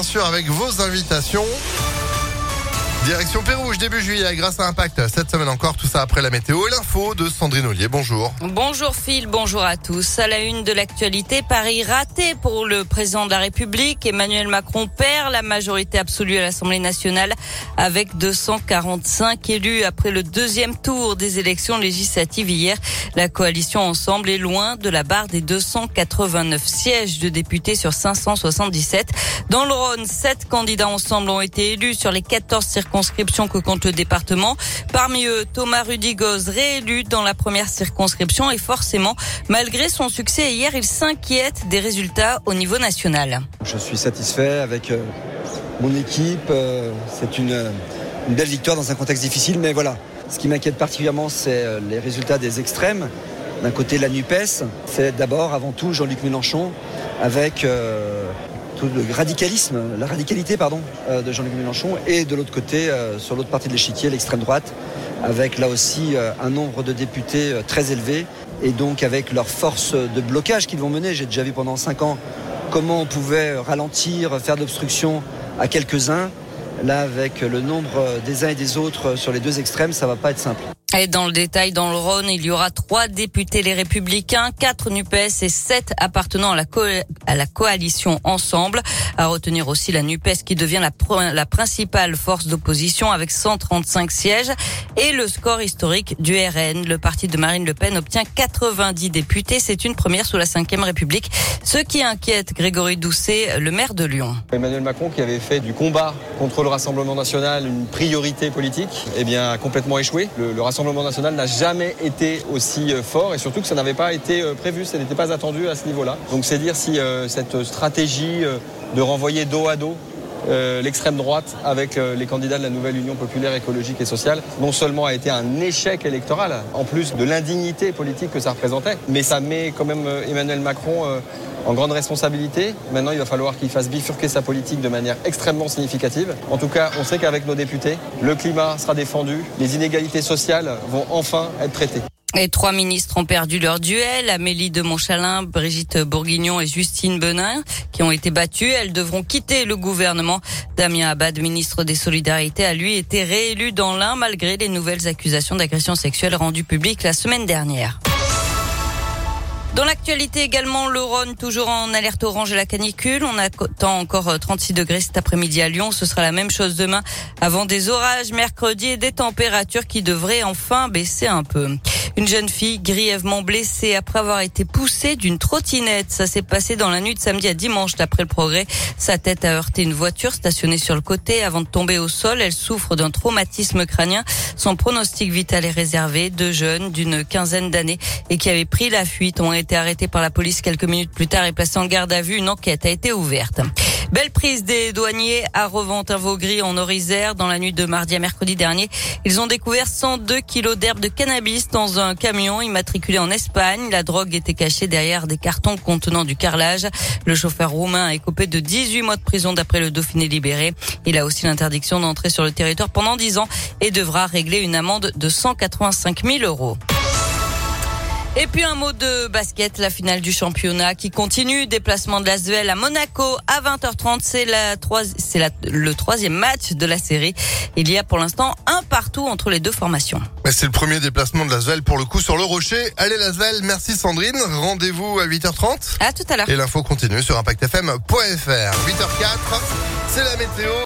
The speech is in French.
bien sûr avec vos invitations. Direction Pérouge, début juillet, grâce à Impact. Cette semaine encore, tout ça après la météo et l'info de Sandrine Ollier. Bonjour. Bonjour Phil, bonjour à tous. À la une de l'actualité, Paris raté pour le président de la République. Emmanuel Macron perd la majorité absolue à l'Assemblée nationale avec 245 élus après le deuxième tour des élections législatives hier. La coalition Ensemble est loin de la barre des 289 sièges de députés sur 577. Dans le Rhône, sept candidats Ensemble ont été élus sur les 14 circonscriptions circonscription que compte le département. Parmi eux, Thomas Rudigoz, réélu dans la première circonscription et forcément, malgré son succès hier, il s'inquiète des résultats au niveau national. Je suis satisfait avec euh, mon équipe. Euh, c'est une, belle victoire dans un contexte difficile, mais voilà. Ce qui m'inquiète particulièrement, c'est euh, les résultats des extrêmes. D'un côté, la NUPES, c'est d'abord, avant tout, Jean-Luc Mélenchon, avec le radicalisme, la radicalité pardon, euh, de Jean-Luc Mélenchon, et de l'autre côté, euh, sur l'autre partie de l'échiquier, l'extrême droite, avec là aussi euh, un nombre de députés très élevé, et donc avec leur force de blocage qu'ils vont mener. J'ai déjà vu pendant cinq ans comment on pouvait ralentir, faire de l'obstruction à quelques-uns. Là, avec le nombre des uns et des autres sur les deux extrêmes, ça va pas être simple. Et dans le détail, dans le Rhône, il y aura trois députés les Républicains, quatre NUPES et sept appartenant à la, coalition Ensemble. À retenir aussi la NUPES qui devient la, principale force d'opposition avec 135 sièges et le score historique du RN. Le parti de Marine Le Pen obtient 90 députés. C'est une première sous la Ve République. Ce qui inquiète Grégory Doucet, le maire de Lyon. Emmanuel Macron qui avait fait du combat contre le Rassemblement national une priorité politique, eh bien, a complètement échoué. National n'a jamais été aussi euh, fort et surtout que ça n'avait pas été euh, prévu, ça n'était pas attendu à ce niveau-là. Donc c'est dire si euh, cette stratégie de renvoyer dos à dos l'extrême droite avec les candidats de la nouvelle Union populaire écologique et sociale, non seulement a été un échec électoral, en plus de l'indignité politique que ça représentait, mais ça met quand même Emmanuel Macron en grande responsabilité. Maintenant, il va falloir qu'il fasse bifurquer sa politique de manière extrêmement significative. En tout cas, on sait qu'avec nos députés, le climat sera défendu, les inégalités sociales vont enfin être traitées. Les trois ministres ont perdu leur duel. Amélie de Montchalin, Brigitte Bourguignon et Justine Benin, qui ont été battues. Elles devront quitter le gouvernement. Damien Abad, ministre des Solidarités, a lui été réélu dans l'un malgré les nouvelles accusations d'agression sexuelle rendues publiques la semaine dernière. Dans l'actualité également, le Rhône toujours en alerte orange à la canicule. On attend encore 36 euh, degrés cet après-midi à Lyon. Ce sera la même chose demain avant des orages mercredi et des températures qui devraient enfin baisser un peu. Une jeune fille grièvement blessée après avoir été poussée d'une trottinette. Ça s'est passé dans la nuit de samedi à dimanche d'après le progrès. Sa tête a heurté une voiture stationnée sur le côté avant de tomber au sol. Elle souffre d'un traumatisme crânien. Son pronostic vital est réservé. Deux jeunes d'une quinzaine d'années et qui avaient pris la fuite ont été arrêtés par la police quelques minutes plus tard et placés en garde à vue. Une enquête a été ouverte. Belle prise des douaniers à Reventin-Vaugry en Orisère dans la nuit de mardi à mercredi dernier. Ils ont découvert 102 kilos d'herbe de cannabis dans un camion immatriculé en Espagne. La drogue était cachée derrière des cartons contenant du carrelage. Le chauffeur roumain est coupé de 18 mois de prison d'après le Dauphiné libéré. Il a aussi l'interdiction d'entrer sur le territoire pendant 10 ans et devra régler une amende de 185 000 euros. Et puis un mot de basket, la finale du championnat qui continue. Déplacement de l'Asvel à Monaco à 20h30. C'est la c'est le troisième match de la série. Il y a pour l'instant un partout entre les deux formations. C'est le premier déplacement de l'Asvel pour le coup sur le rocher. Allez l'Asvel, merci Sandrine. Rendez-vous à 8h30. À tout à l'heure. Et l'info continue sur impactfm.fr. 8h04, c'est la météo.